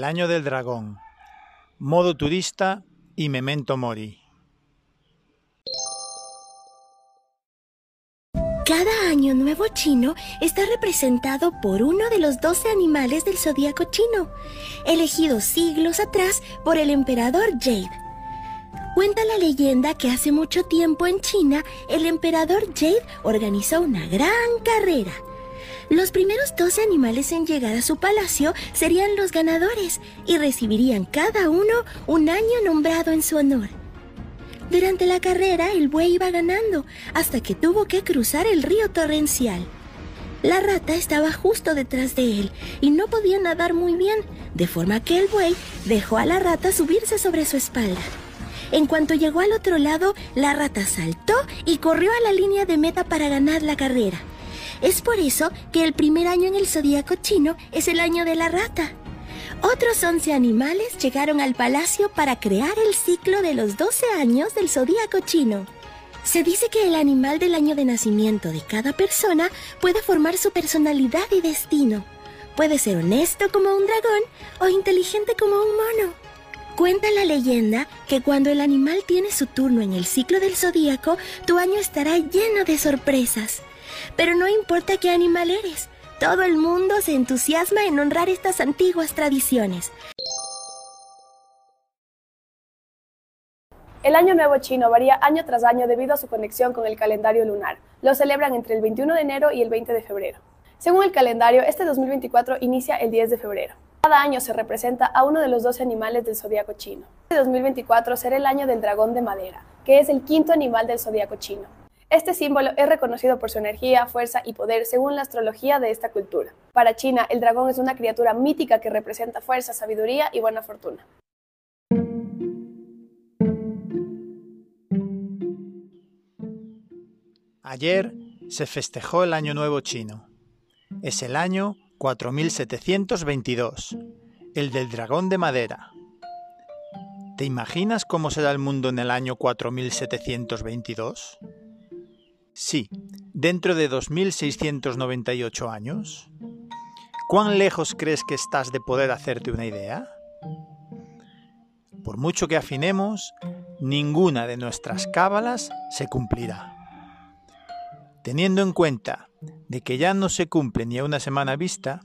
El año del dragón, modo turista y memento mori. Cada año nuevo chino está representado por uno de los doce animales del zodíaco chino, elegidos siglos atrás por el emperador Jade. Cuenta la leyenda que hace mucho tiempo en China el emperador Jade organizó una gran carrera. Los primeros 12 animales en llegar a su palacio serían los ganadores y recibirían cada uno un año nombrado en su honor. Durante la carrera el buey iba ganando hasta que tuvo que cruzar el río torrencial. La rata estaba justo detrás de él y no podía nadar muy bien, de forma que el buey dejó a la rata subirse sobre su espalda. En cuanto llegó al otro lado, la rata saltó y corrió a la línea de meta para ganar la carrera. Es por eso que el primer año en el zodíaco chino es el año de la rata. Otros 11 animales llegaron al palacio para crear el ciclo de los 12 años del zodíaco chino. Se dice que el animal del año de nacimiento de cada persona puede formar su personalidad y destino. Puede ser honesto como un dragón o inteligente como un mono. Cuenta la leyenda que cuando el animal tiene su turno en el ciclo del zodíaco, tu año estará lleno de sorpresas. Pero no importa qué animal eres, todo el mundo se entusiasma en honrar estas antiguas tradiciones. El Año Nuevo chino varía año tras año debido a su conexión con el calendario lunar. Lo celebran entre el 21 de enero y el 20 de febrero. Según el calendario, este 2024 inicia el 10 de febrero. Cada año se representa a uno de los 12 animales del zodiaco chino. Este 2024 será el año del dragón de madera, que es el quinto animal del zodiaco chino. Este símbolo es reconocido por su energía, fuerza y poder según la astrología de esta cultura. Para China, el dragón es una criatura mítica que representa fuerza, sabiduría y buena fortuna. Ayer se festejó el Año Nuevo chino. Es el año 4722, el del dragón de madera. ¿Te imaginas cómo será el mundo en el año 4722? Sí, dentro de 2698 años. ¿Cuán lejos crees que estás de poder hacerte una idea? Por mucho que afinemos, ninguna de nuestras cábalas se cumplirá. Teniendo en cuenta de que ya no se cumple ni a una semana vista,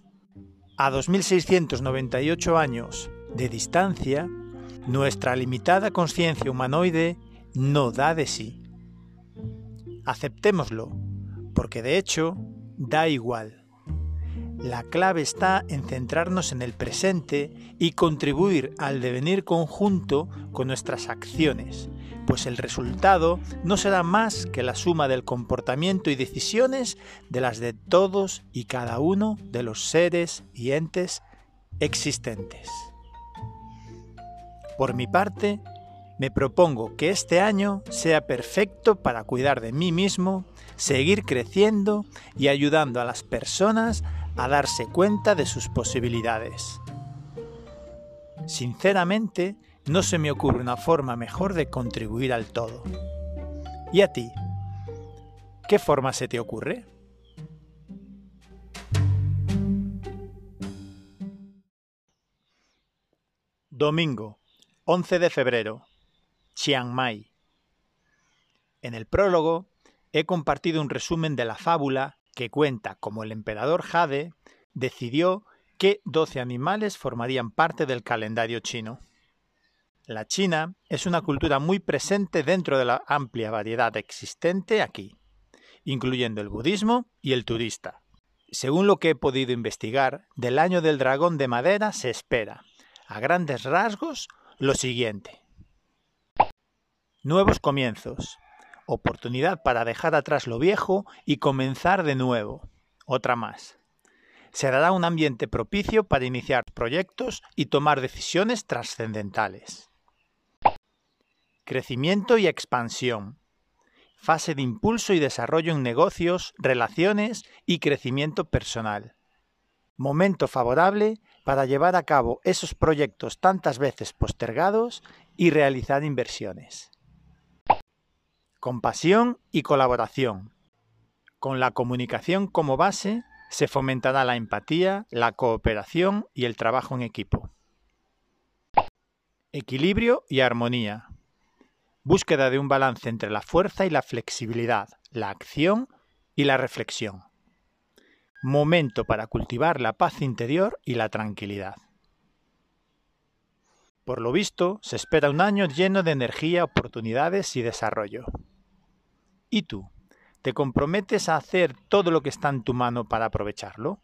a 2698 años de distancia, nuestra limitada conciencia humanoide no da de sí. Aceptémoslo, porque de hecho da igual. La clave está en centrarnos en el presente y contribuir al devenir conjunto con nuestras acciones, pues el resultado no será más que la suma del comportamiento y decisiones de las de todos y cada uno de los seres y entes existentes. Por mi parte, me propongo que este año sea perfecto para cuidar de mí mismo, seguir creciendo y ayudando a las personas a darse cuenta de sus posibilidades. Sinceramente, no se me ocurre una forma mejor de contribuir al todo. ¿Y a ti? ¿Qué forma se te ocurre? Domingo, 11 de febrero, Chiang Mai. En el prólogo he compartido un resumen de la fábula que cuenta cómo el emperador Jade decidió que 12 animales formarían parte del calendario chino. La China es una cultura muy presente dentro de la amplia variedad existente aquí, incluyendo el budismo y el turista. Según lo que he podido investigar, del año del dragón de madera se espera, a grandes rasgos, lo siguiente. Nuevos comienzos. Oportunidad para dejar atrás lo viejo y comenzar de nuevo. Otra más. Se dará un ambiente propicio para iniciar proyectos y tomar decisiones trascendentales. Crecimiento y expansión. Fase de impulso y desarrollo en negocios, relaciones y crecimiento personal. Momento favorable para llevar a cabo esos proyectos tantas veces postergados y realizar inversiones. Compasión y colaboración. Con la comunicación como base se fomentará la empatía, la cooperación y el trabajo en equipo. Equilibrio y armonía. Búsqueda de un balance entre la fuerza y la flexibilidad, la acción y la reflexión. Momento para cultivar la paz interior y la tranquilidad. Por lo visto, se espera un año lleno de energía, oportunidades y desarrollo. ¿Y tú? ¿Te comprometes a hacer todo lo que está en tu mano para aprovecharlo?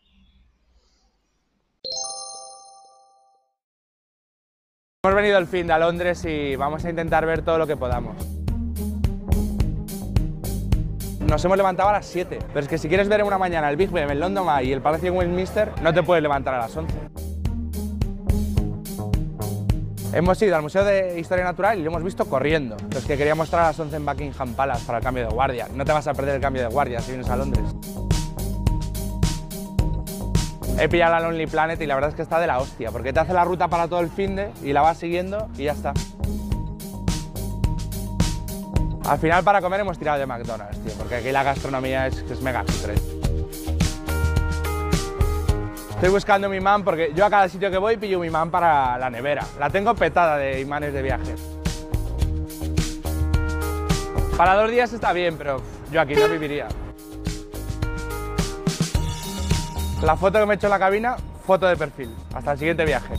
Hemos venido el fin de a Londres y vamos a intentar ver todo lo que podamos. Nos hemos levantado a las 7, pero es que si quieres ver en una mañana el Big Ben, el London Eye y el Palacio de Westminster, no te puedes levantar a las 11. Hemos ido al Museo de Historia Natural y lo hemos visto corriendo. Los que quería mostrar a las 11 en Buckingham Palace para el cambio de guardia. No te vas a perder el cambio de guardia si vienes a Londres. He pillado la Lonely Planet y la verdad es que está de la hostia, porque te hace la ruta para todo el fin de y la vas siguiendo y ya está. Al final para comer hemos tirado de McDonald's, tío, porque aquí la gastronomía es, es mega cutre. Estoy buscando mi imán porque yo a cada sitio que voy pillo mi imán para la nevera. La tengo petada de imanes de viaje. Para dos días está bien, pero yo aquí no viviría. La foto que me he hecho en la cabina, foto de perfil. Hasta el siguiente viaje.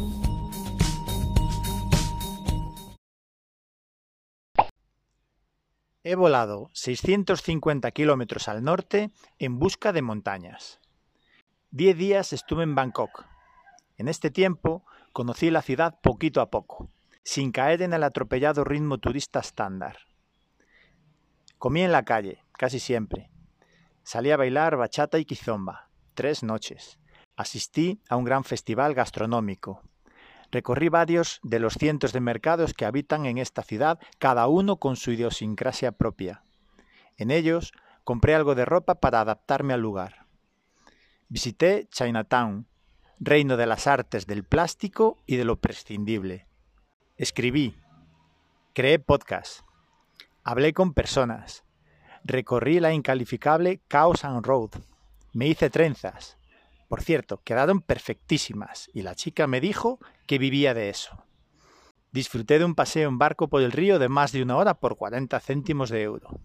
He volado 650 kilómetros al norte en busca de montañas. Diez días estuve en Bangkok. En este tiempo conocí la ciudad poquito a poco, sin caer en el atropellado ritmo turista estándar. Comí en la calle, casi siempre. Salí a bailar bachata y kizomba, tres noches. Asistí a un gran festival gastronómico. Recorrí varios de los cientos de mercados que habitan en esta ciudad, cada uno con su idiosincrasia propia. En ellos compré algo de ropa para adaptarme al lugar. Visité Chinatown, reino de las artes del plástico y de lo prescindible. Escribí, creé podcast, hablé con personas, recorrí la incalificable Chaos and Road, me hice trenzas. Por cierto, quedaron perfectísimas y la chica me dijo que vivía de eso. Disfruté de un paseo en barco por el río de más de una hora por 40 céntimos de euro.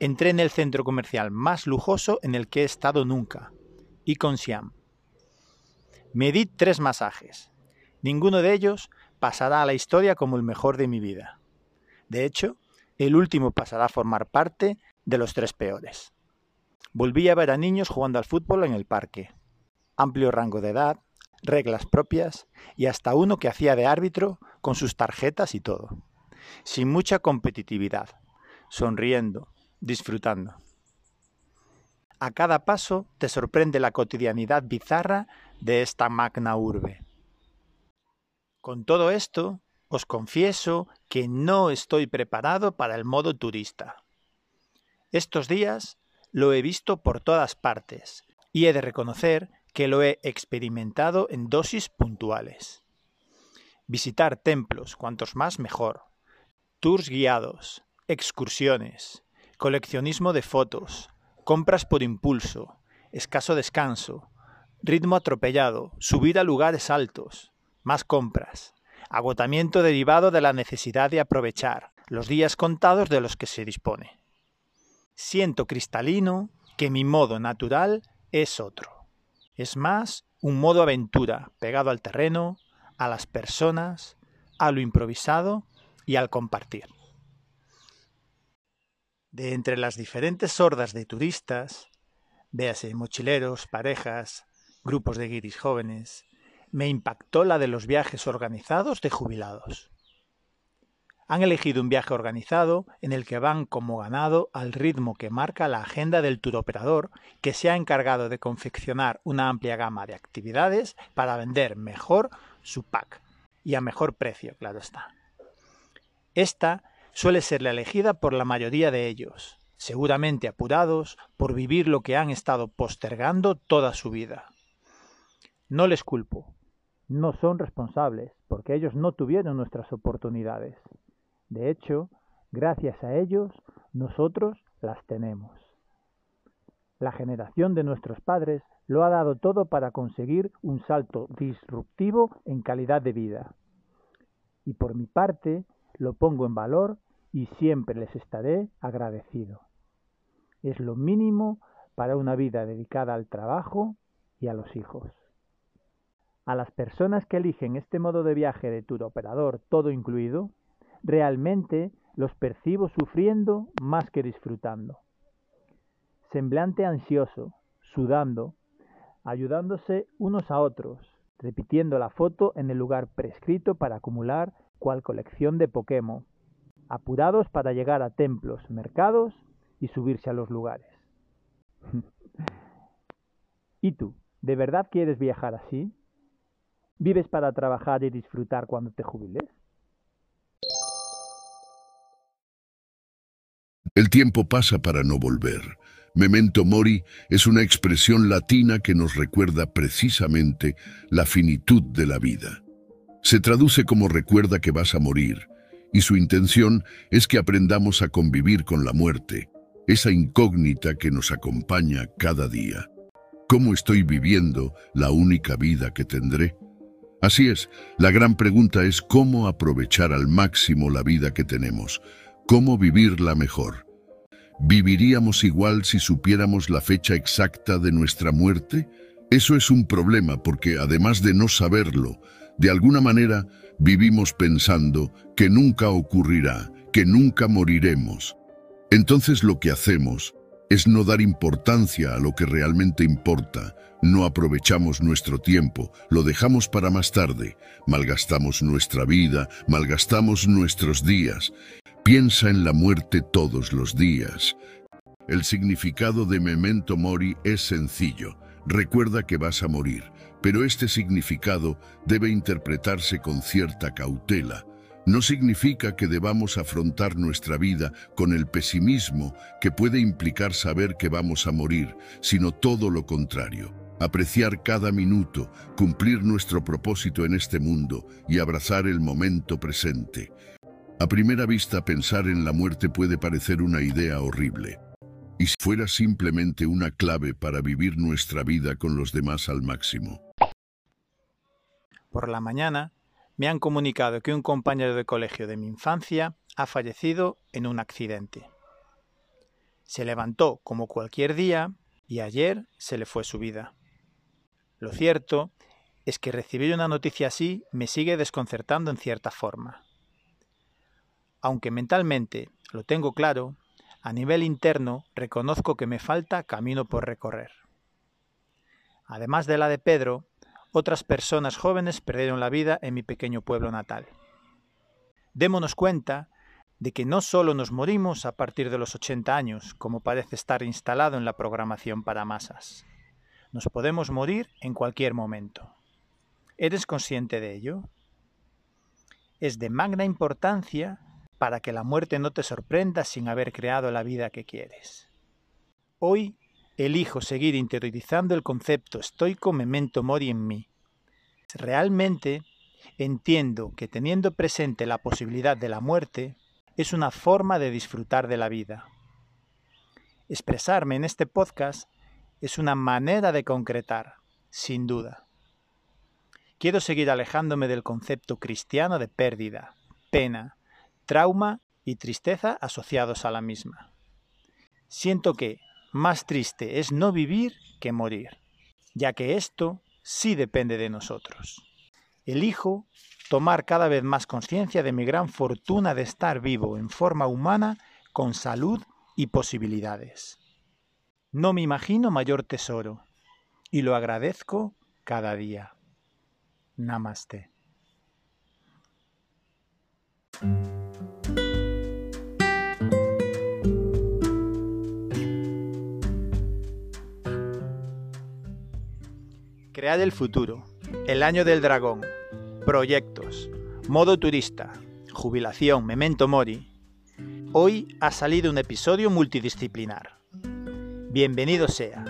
Entré en el centro comercial más lujoso en el que he estado nunca, y con Siam. Me di tres masajes. Ninguno de ellos pasará a la historia como el mejor de mi vida. De hecho, el último pasará a formar parte de los tres peores. Volví a ver a niños jugando al fútbol en el parque. Amplio rango de edad, reglas propias y hasta uno que hacía de árbitro con sus tarjetas y todo. Sin mucha competitividad, sonriendo, disfrutando. A cada paso te sorprende la cotidianidad bizarra de esta magna urbe. Con todo esto, os confieso que no estoy preparado para el modo turista. Estos días lo he visto por todas partes y he de reconocer que lo he experimentado en dosis puntuales. Visitar templos, cuantos más mejor, tours guiados, excursiones, coleccionismo de fotos, compras por impulso, escaso descanso, ritmo atropellado, subir a lugares altos, más compras, agotamiento derivado de la necesidad de aprovechar los días contados de los que se dispone. Siento cristalino que mi modo natural es otro. Es más un modo aventura pegado al terreno, a las personas, a lo improvisado y al compartir. De entre las diferentes hordas de turistas, véase mochileros, parejas, grupos de guiris jóvenes, me impactó la de los viajes organizados de jubilados. Han elegido un viaje organizado en el que van como ganado al ritmo que marca la agenda del turoperador que se ha encargado de confeccionar una amplia gama de actividades para vender mejor su pack y a mejor precio, claro está. Esta suele ser la elegida por la mayoría de ellos, seguramente apurados por vivir lo que han estado postergando toda su vida. No les culpo, no son responsables, porque ellos no tuvieron nuestras oportunidades. De hecho, gracias a ellos, nosotros las tenemos. La generación de nuestros padres lo ha dado todo para conseguir un salto disruptivo en calidad de vida. y por mi parte lo pongo en valor y siempre les estaré agradecido. Es lo mínimo para una vida dedicada al trabajo y a los hijos. A las personas que eligen este modo de viaje de tour operador todo incluido, realmente los percibo sufriendo más que disfrutando. Semblante ansioso, sudando, ayudándose unos a otros, repitiendo la foto en el lugar prescrito para acumular cual colección de Pokémon, apurados para llegar a templos, mercados y subirse a los lugares. ¿Y tú? ¿De verdad quieres viajar así? ¿Vives para trabajar y disfrutar cuando te jubiles? El tiempo pasa para no volver. Memento mori es una expresión latina que nos recuerda precisamente la finitud de la vida. Se traduce como recuerda que vas a morir, y su intención es que aprendamos a convivir con la muerte, esa incógnita que nos acompaña cada día. ¿Cómo estoy viviendo la única vida que tendré? Así es, la gran pregunta es cómo aprovechar al máximo la vida que tenemos, cómo vivirla mejor. ¿Viviríamos igual si supiéramos la fecha exacta de nuestra muerte? Eso es un problema porque además de no saberlo, de alguna manera vivimos pensando que nunca ocurrirá, que nunca moriremos. Entonces lo que hacemos es no dar importancia a lo que realmente importa, no aprovechamos nuestro tiempo, lo dejamos para más tarde, malgastamos nuestra vida, malgastamos nuestros días. Piensa en la muerte todos los días. El significado de memento mori es sencillo, recuerda que vas a morir, pero este significado debe interpretarse con cierta cautela, no significa que debamos afrontar nuestra vida con el pesimismo que puede implicar saber que vamos a morir, sino todo lo contrario. Apreciar cada minuto, cumplir nuestro propósito en este mundo y abrazar el momento presente. A primera vista pensar en la muerte puede parecer una idea horrible. Y si fuera simplemente una clave para vivir nuestra vida con los demás al máximo. Por la mañana, me han comunicado que un compañero de colegio de mi infancia ha fallecido en un accidente. Se levantó como cualquier día y ayer se le fue su vida. Lo cierto es que recibir una noticia así me sigue desconcertando en cierta forma. Aunque mentalmente lo tengo claro, a nivel interno reconozco que me falta camino por recorrer. Además de la de Pedro, otras personas jóvenes perdieron la vida en mi pequeño pueblo natal. Démonos cuenta de que no solo nos morimos a partir de los 80 años, como parece estar instalado en la programación para masas. Nos podemos morir en cualquier momento. ¿Eres consciente de ello? Es de magna importancia para que la muerte no te sorprenda sin haber creado la vida que quieres. Hoy elijo seguir interiorizando el concepto estoico memento mori en mí. Realmente entiendo que teniendo presente la posibilidad de la muerte es una forma de disfrutar de la vida. Expresarme en este podcast es una manera de concretar, sin duda. Quiero seguir alejándome del concepto cristiano de pérdida, pena, trauma y tristeza asociados a la misma. Siento que, más triste es no vivir que morir, ya que esto sí depende de nosotros. Elijo tomar cada vez más conciencia de mi gran fortuna de estar vivo en forma humana con salud y posibilidades. No me imagino mayor tesoro y lo agradezco cada día. Namaste. Crear el futuro. El año del dragón. Proyectos. Modo turista. Jubilación. Memento mori. Hoy ha salido un episodio multidisciplinar. Bienvenido sea.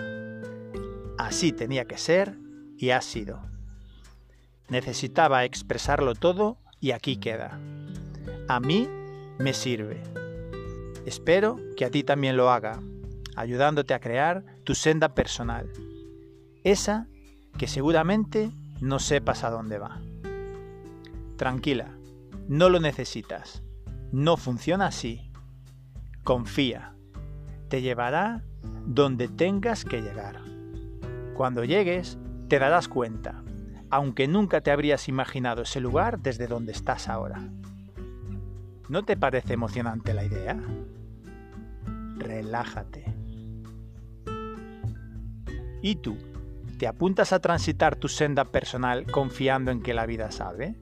Así tenía que ser y ha sido. Necesitaba expresarlo todo y aquí queda. A mí me sirve. Espero que a ti también lo haga, ayudándote a crear tu senda personal. Esa que seguramente no sepas a dónde va. Tranquila, No lo necesitas. No funciona así. Confía. Te llevará donde tengas que llegar. Cuando llegues, te darás cuenta, aunque nunca te habrías imaginado ese lugar desde donde estás ahora. ¿No te parece emocionante la idea? Relájate. ¿Y tú? ¿Te apuntas a transitar tu senda personal confiando en que la vida sabe?